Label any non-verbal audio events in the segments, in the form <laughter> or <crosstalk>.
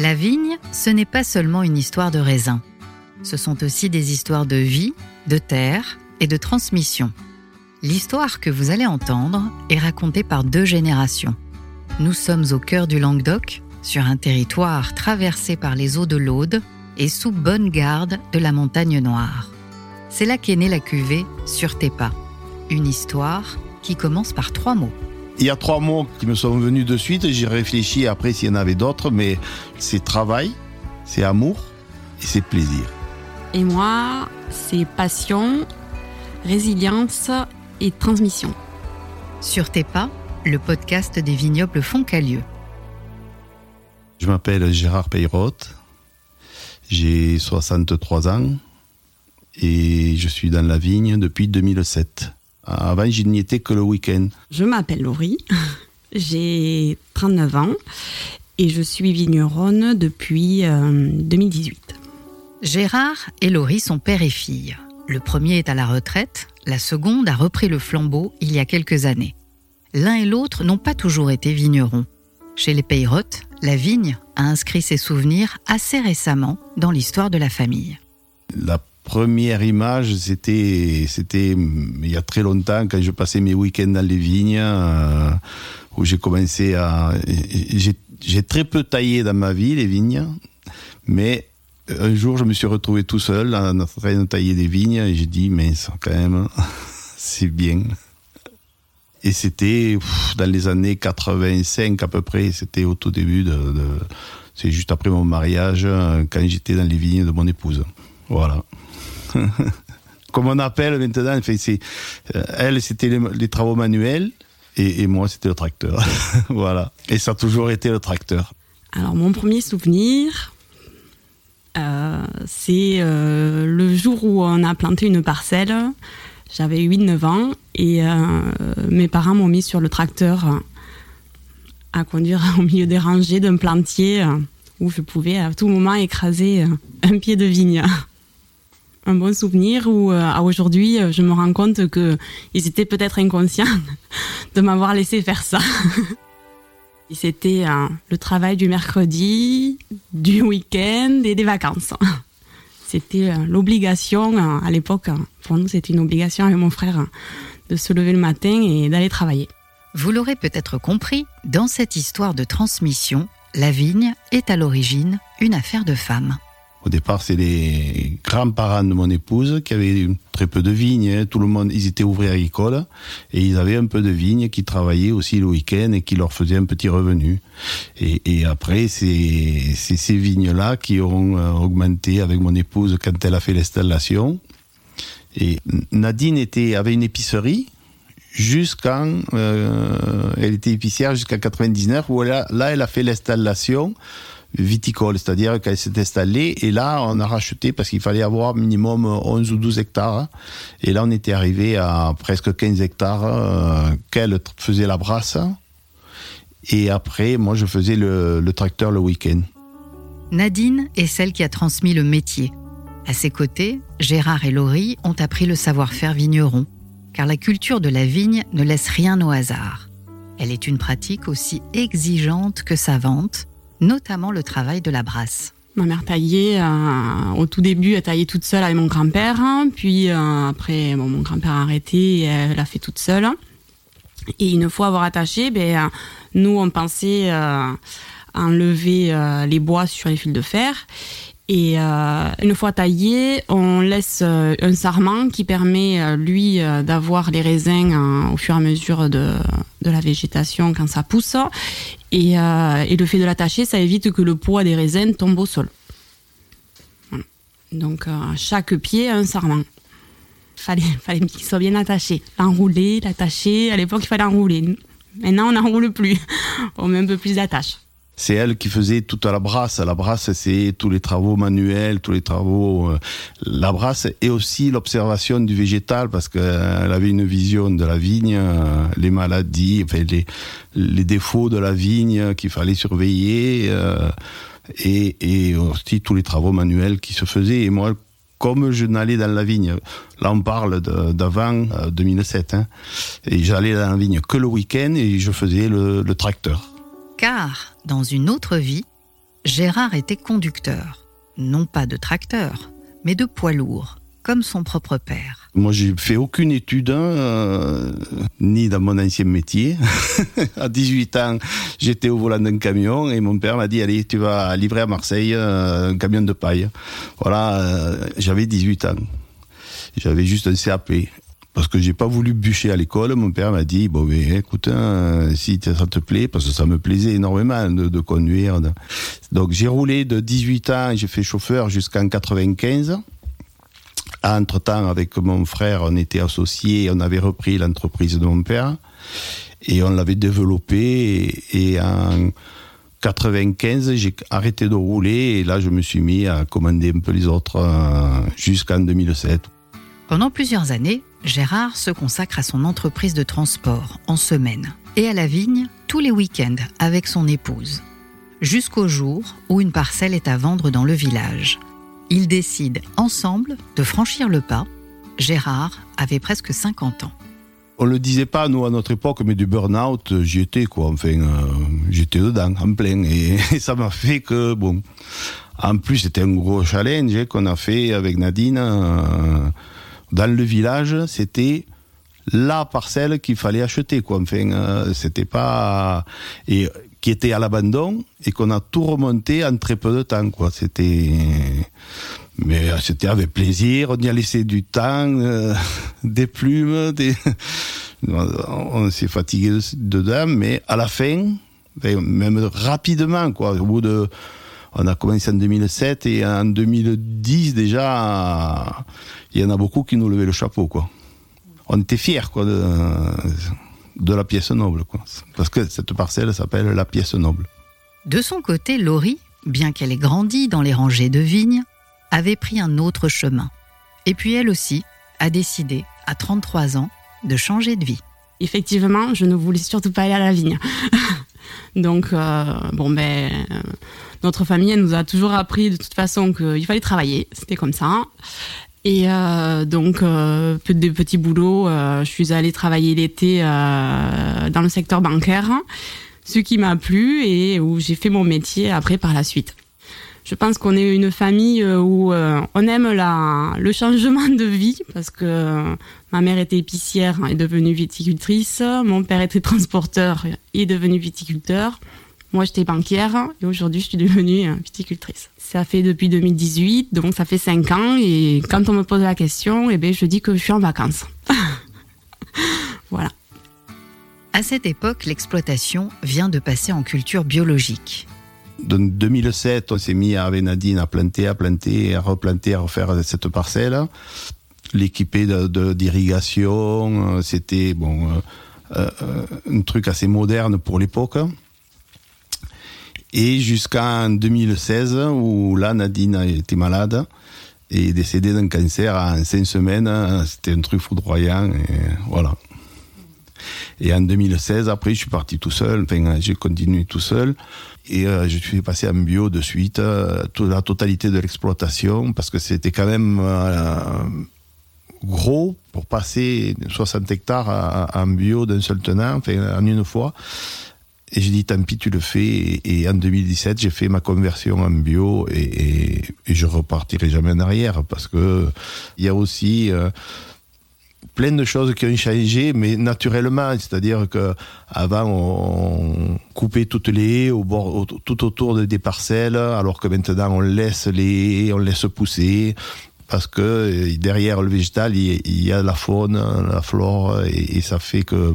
La vigne, ce n'est pas seulement une histoire de raisin. Ce sont aussi des histoires de vie, de terre et de transmission. L'histoire que vous allez entendre est racontée par deux générations. Nous sommes au cœur du Languedoc, sur un territoire traversé par les eaux de l'Aude et sous bonne garde de la montagne noire. C'est là qu'est née la cuvée Sur tes pas, une histoire qui commence par trois mots. Il y a trois mots qui me sont venus de suite, j'ai réfléchi après s'il y en avait d'autres, mais c'est travail, c'est amour et c'est plaisir. Et moi, c'est passion, résilience et transmission. Sur tes pas, le podcast des vignobles Foncalieu. Je m'appelle Gérard Peyrotte, j'ai 63 ans et je suis dans la vigne depuis 2007. Avant, je n'y étais que le week-end. Je m'appelle Laurie, <laughs> j'ai 39 ans et je suis vigneronne depuis 2018. Euh, Gérard et Laurie sont père et fille. Le premier est à la retraite, la seconde a repris le flambeau il y a quelques années. L'un et l'autre n'ont pas toujours été vignerons. Chez les Peyrottes, la vigne a inscrit ses souvenirs assez récemment dans l'histoire de la famille. La première image, c'était, c'était il y a très longtemps, quand je passais mes week-ends dans les vignes, euh, où j'ai commencé à. J'ai très peu taillé dans ma vie les vignes, mais un jour, je me suis retrouvé tout seul en train de tailler des vignes et j'ai dit, mais quand même, <laughs> c'est bien. Et c'était dans les années 85 à peu près, c'était au tout début de, c'est juste après mon mariage, quand j'étais dans les vignes de mon épouse. Voilà. Comme on appelle maintenant, c'est, euh, elle, c'était les, travaux manuels et, et moi, c'était le tracteur. <laughs> voilà. Et ça a toujours été le tracteur. Alors, mon premier souvenir, euh, c'est euh, le jour où on a planté une parcelle. J'avais 8-9 ans et euh, mes parents m'ont mis sur le tracteur à conduire <laughs> au milieu des rangées d'un plantier où je pouvais à tout moment écraser un pied de vigne. Un bon souvenir où à aujourd'hui je me rends compte qu'ils étaient peut-être inconscients <laughs> de m'avoir laissé faire ça. <laughs> C'était le travail du mercredi, du week-end et des vacances. <laughs> C'était euh, l'obligation euh, à l'époque, pour nous c'était une obligation avec mon frère de se lever le matin et d'aller travailler. Vous l'aurez peut-être compris, dans cette histoire de transmission, la vigne est à l'origine une affaire de femmes. Au départ, c'est les grands-parents de mon épouse qui avaient très peu de vignes. Tout le monde, ils étaient ouvriers agricoles et ils avaient un peu de vignes qui travaillaient aussi le week-end et qui leur faisaient un petit revenu. Et, après, c'est ces vignes-là qui ont euh, augmenté avec mon épouse quand elle a fait l'installation. Et Nadine avait une épicerie jusqu'en, euh, elle était épicière jusqu'à 99 où là, elle a fait l'installation viticole, c'est-à-dire qu'elle s'est installée et là on a racheté parce qu'il fallait avoir minimum 11 ou 12 hectares et là on était arrivé à presque 15 hectares euh, qu'elle faisait la brasse et après moi je faisais le, le tracteur le week-end. Nadine est celle qui a transmis le métier. À ses côtés, Gérard et Laurie ont appris le savoir-faire vigneron, car la culture de la vigne ne laisse rien au hasard. Elle est une pratique aussi exigeante que savante, notamment le travail de la brasse. Ma mère taillait, euh, au tout début, elle taillait toute seule avec mon grand-père. Hein. puis euh, après, mon grand-père a arrêté et elle l'a fait toute seule. Et une fois avoir attaché, ben, euh, nous, on pensait enlever les bois sur les fils de fer. Et euh, une fois taillé, on laisse euh, un sarment qui permet, euh, lui, d'avoir les raisins au fur et à mesure de, de, la végétation quand ça pousse. Et, et le fait de l'attacher, ça évite que le poids des raisins tombe au sol. Donc, chaque pied a un sarment. Fallait, <laughs> fallait qu'il soit bien attaché. L'enrouler, l'attacher. À l'époque, il fallait enrouler. Maintenant, on n'enroule plus. <laughs> On met un peu plus d'attache c'est elle qui faisait toute la brasse. La brasse, c'est tous les travaux manuels, tous les travaux. Euh, la brasse et aussi l'observation du végétal parce qu'elle avait une vision de la vigne, euh, les maladies, les, défauts de la vigne qu'il fallait surveiller euh, et, aussi tous les travaux manuels qui se faisaient. Et moi, comme je n'allais dans la vigne, là on parle d'avant 2007, hein, et j'allais dans la vigne que le week-end et je faisais le tracteur. Car, dans une autre vie, Gérard était conducteur, non pas de tracteur, mais de poids lourd, comme son propre père. Moi, j'ai fait aucune étude, hein, euh, ni dans mon ancien métier. <laughs> à 18 ans, j'étais au volant d'un camion et mon père m'a dit Allez, tu vas livrer à Marseille euh, un camion de paille. Voilà, euh, j'avais 18 ans. J'avais juste un CAP. Parce que j'ai pas voulu bûcher à l'école, mon père m'a dit bon, mais écoute, hein, si ça te plaît, parce que ça me plaisait énormément de, conduire. Donc j'ai roulé de 18 ans, j'ai fait chauffeur jusqu'en 95. Entre-temps, avec mon frère, on était associés, on avait repris l'entreprise de mon père et on l'avait développée. Et, en 95, j'ai arrêté de rouler et là, je me suis mis à commander un peu les autres euh, jusqu'en 2007. Pendant plusieurs années, Gérard se consacre à son entreprise de transport en semaine et à la vigne tous les week-ends avec son épouse. Jusqu'au jour où une parcelle est à vendre dans le village ils décident ensemble de franchir le pas. Gérard avait presque 50 ans. On le disait pas, nous, à notre époque, mais du burn-out, j'y étais, quoi. Enfin, euh, j'étais dedans, en plein. Et, <laughs> ça m'a fait que, bon. En plus, c'était un gros challenge qu'on a fait avec Nadine. Euh, dans le village, c'était la parcelle qu'il fallait acheter, quoi. Enfin, euh, c'était pas. Et qui était à l'abandon et qu'on a tout remonté en très peu de temps. Quoi. C'était, mais euh, c'était avec plaisir. On y a laissé du temps, euh, <laughs> des plumes, des... <laughs> on s'est fatigué dedans, mais à la fin, même rapidement, quoi. Au bout de, on a commencé en 2007 et en 2010 déjà, il y en a beaucoup qui nous levaient le chapeau, quoi. On était fiers, quoi. De, de la pièce noble, quoi. Parce que cette parcelle s'appelle la pièce noble. De son côté, Laurie, bien qu'elle ait grandi dans les rangées de vignes, avait pris un autre chemin. Et puis elle aussi a décidé, à 33 ans, de changer de vie. Effectivement, je ne voulais surtout pas aller à la vigne. <laughs> Donc, euh, bon, ben, euh, notre famille nous a toujours appris de toute façon qu'il fallait travailler. C'était comme ça. Et euh, donc, euh, des petits boulots. Euh, je suis allée travailler l'été dans le secteur bancaire, ce qui m'a plu et où j'ai fait mon métier après par la suite. Je pense qu'on est une famille où on aime la, le changement de vie parce que ma mère était épicière et est devenue viticultrice, mon père était transporteur et est devenu viticulteur. Moi, j'étais banquière et aujourd'hui, je suis devenue viticultrice. Ça fait depuis 2018, donc ça fait 5 ans. Et quand on me pose la question, eh bien, je dis que je suis en vacances. <laughs> voilà. À cette époque, l'exploitation vient de passer en culture biologique. En 2007, on s'est mis avec Nadine à planter, à planter, à replanter, à refaire cette parcelle. L'équiper d'irrigation, de, c'était bon, euh, euh, un truc assez moderne pour l'époque et jusqu'en 2016 où là Nadine a été malade et décédée d'un cancer en cinq semaines. C'était un truc foudroyant et voilà. Et en 2016, après, je suis parti tout seul. Enfin, j'ai continué tout seul. Et euh, je suis passé en bio de suite, euh, toute la totalité de l'exploitation, parce que c'était quand même euh, gros pour passer 60 hectares en bio d'un seul tenant, enfin, en une fois. Et j'ai dit, tant pis, tu le fais. Et, en 2017, j'ai fait ma conversion en bio et, et, et, je repartirai jamais en arrière parce que il y a aussi plein de choses qui ont changé, mais naturellement. C'est-à-dire que avant, on coupait toutes les haies au bord, tout autour des parcelles, alors que maintenant, on laisse les haies, on laisse pousser parce que euh, derrière le végétal, il y a la faune, la flore, et, ça fait que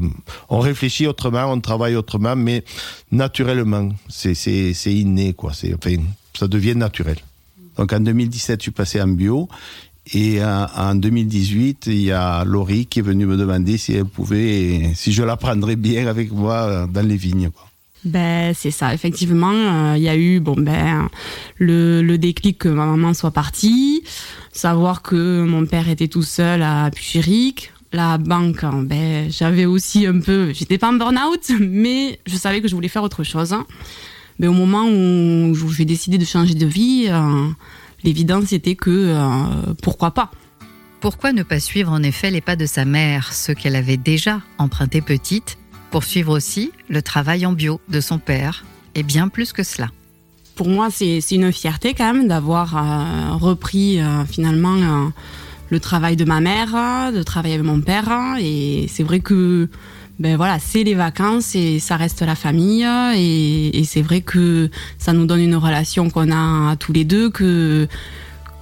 on réfléchit autrement, on travaille autrement, mais naturellement, c'est inné, quoi. Enfin, ça devient naturel. Donc en 2017, je suis passé en bio. Et en 2018, il y a Laurie qui est venue me demander si elle pouvait, si je la prendrais bien avec moi dans les vignes. Ben, c'est ça, effectivement. Euh, il y a eu bon, ben, le, le, déclic que ma maman soit partie, savoir que mon père était tout seul à Puchéric. La banque, ben, j'avais aussi un peu. J'étais pas en burn-out, mais je savais que je voulais faire autre chose. Mais au moment où j'ai décidé de changer de vie, euh, l'évidence était que euh, pourquoi pas Pourquoi ne pas suivre en effet les pas de sa mère, ce qu'elle avait déjà emprunté petite poursuivre aussi le travail en bio de son père, et bien plus que cela. pour moi, c'est une fierté quand même d'avoir euh, repris euh, finalement le travail de ma mère, de travailler avec mon père. Et c'est vrai que ben voilà, c'est les vacances et ça reste la famille. Et, et c'est vrai que ça nous donne une relation qu'on a tous les deux que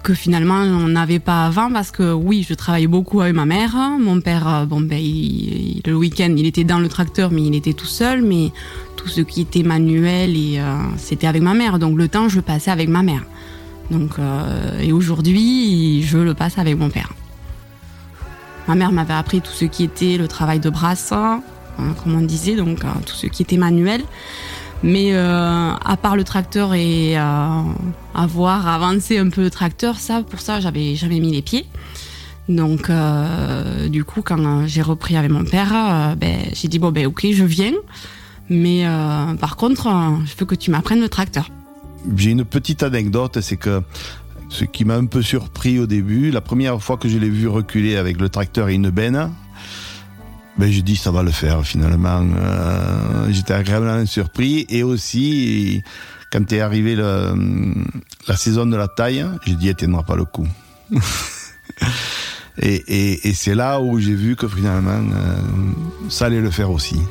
que finalement on n'avait pas avant parce que oui, je travaillais beaucoup avec ma mère. Mon père, bon ben, il, le week-end, il était dans le tracteur, mais il était tout seul. Mais tout ce qui était manuel et euh, c'était avec ma mère. Donc le temps, je passais avec ma mère. Donc euh, et aujourd'hui, je le passe avec mon père. Ma mère m'avait appris tout ce qui était le travail de brasse, hein, comme on disait, donc euh, tout ce qui était manuel. Mais à part le tracteur et avoir avancé un peu le tracteur, ça, pour ça, j'avais jamais mis les pieds. Donc, du coup, quand j'ai repris avec mon père, ben, j'ai dit bon ben ok, je viens. Mais euh, par contre, euh, je veux que tu m'apprennes le tracteur. J'ai une petite anecdote, c'est que ce qui m'a un peu surpris au début, la première fois que je l'ai vu reculer avec le tracteur et une benne, ben j'ai dit ça va le faire finalement. Euh, J'étais agréablement surpris et aussi quand est arrivé le, la saison de la taille, j'ai dit elle tiendra pas le coup. <laughs> et, c'est là où j'ai vu que finalement euh, ça allait le faire aussi.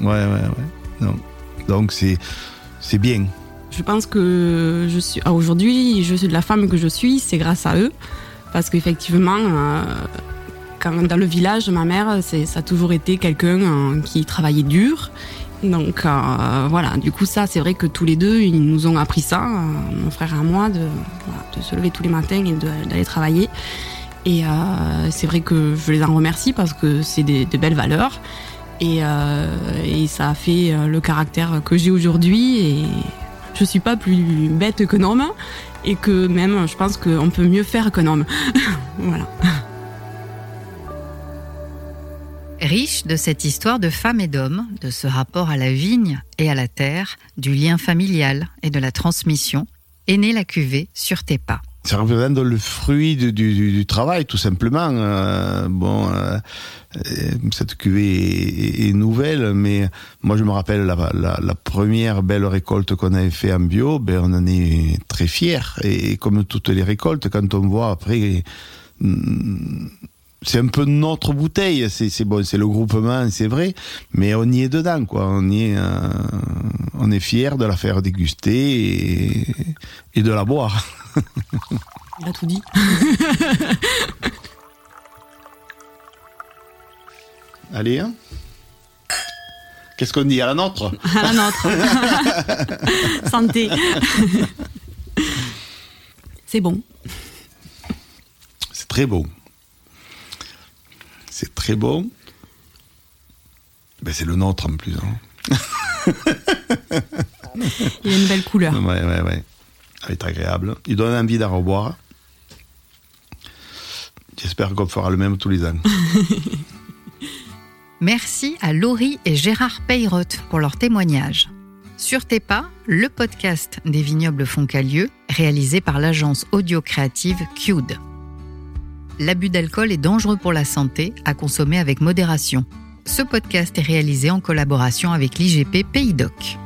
Ouais ouais ouais. Donc c'est c'est bien. Je pense que je suis ah, aujourd'hui, je suis de la femme que je suis, c'est grâce à eux, parce qu'effectivement, euh, quand dans le village, ma mère, ça a toujours été quelqu'un euh, qui travaillait dur. Donc euh, voilà, du coup ça, c'est vrai que tous les deux, ils nous ont appris ça, mon frère et moi, de, se lever tous les matins et d'aller travailler. Et c'est vrai que je les en remercie parce que c'est des, belles valeurs. Et, ça a fait le caractère que j'ai aujourd'hui. Je suis pas plus bête qu'un homme. Et que même, je pense qu'on peut mieux faire qu'un homme. <laughs> voilà. Riche de cette histoire de femme et d'homme, de ce rapport à la vigne et à la terre, du lien familial et de la transmission, est née la cuvée sur tes pas ça représente le fruit du, travail, tout simplement. Euh, bon, euh, cette cuvée est, nouvelle, mais moi je me rappelle la, première belle récolte qu'on avait fait en bio, ben on en est très fier. Et, comme toutes les récoltes, quand on voit après mm, c'est un peu notre bouteille. C'est bon, c'est le groupement, c'est vrai, mais on y est dedans, quoi. On y est, euh, on est fier de la faire déguster et, et de la boire. <laughs> Il a tout dit. <laughs> Allez, hein Qu'est-ce qu'on dit à la nôtre? À la nôtre. <laughs> Santé. C'est bon. C'est très bon. C'est très bon. Ben, c'est le nôtre en plus. Hein. <laughs> Il a une belle couleur. Ouais, ouais, ouais. Elle est agréable. Il donne envie d'en reboire. J'espère qu'on fera le même tous les ans. <laughs> Merci à Laurie et Gérard Peyrotte pour leur témoignage. Sur tes pas, le podcast des vignobles Foncalieu, réalisé par l'agence audio créative Cued. L'abus d'alcool est dangereux pour la santé, à consommer avec modération. Ce podcast est réalisé en collaboration avec l'IGP Pays Doc.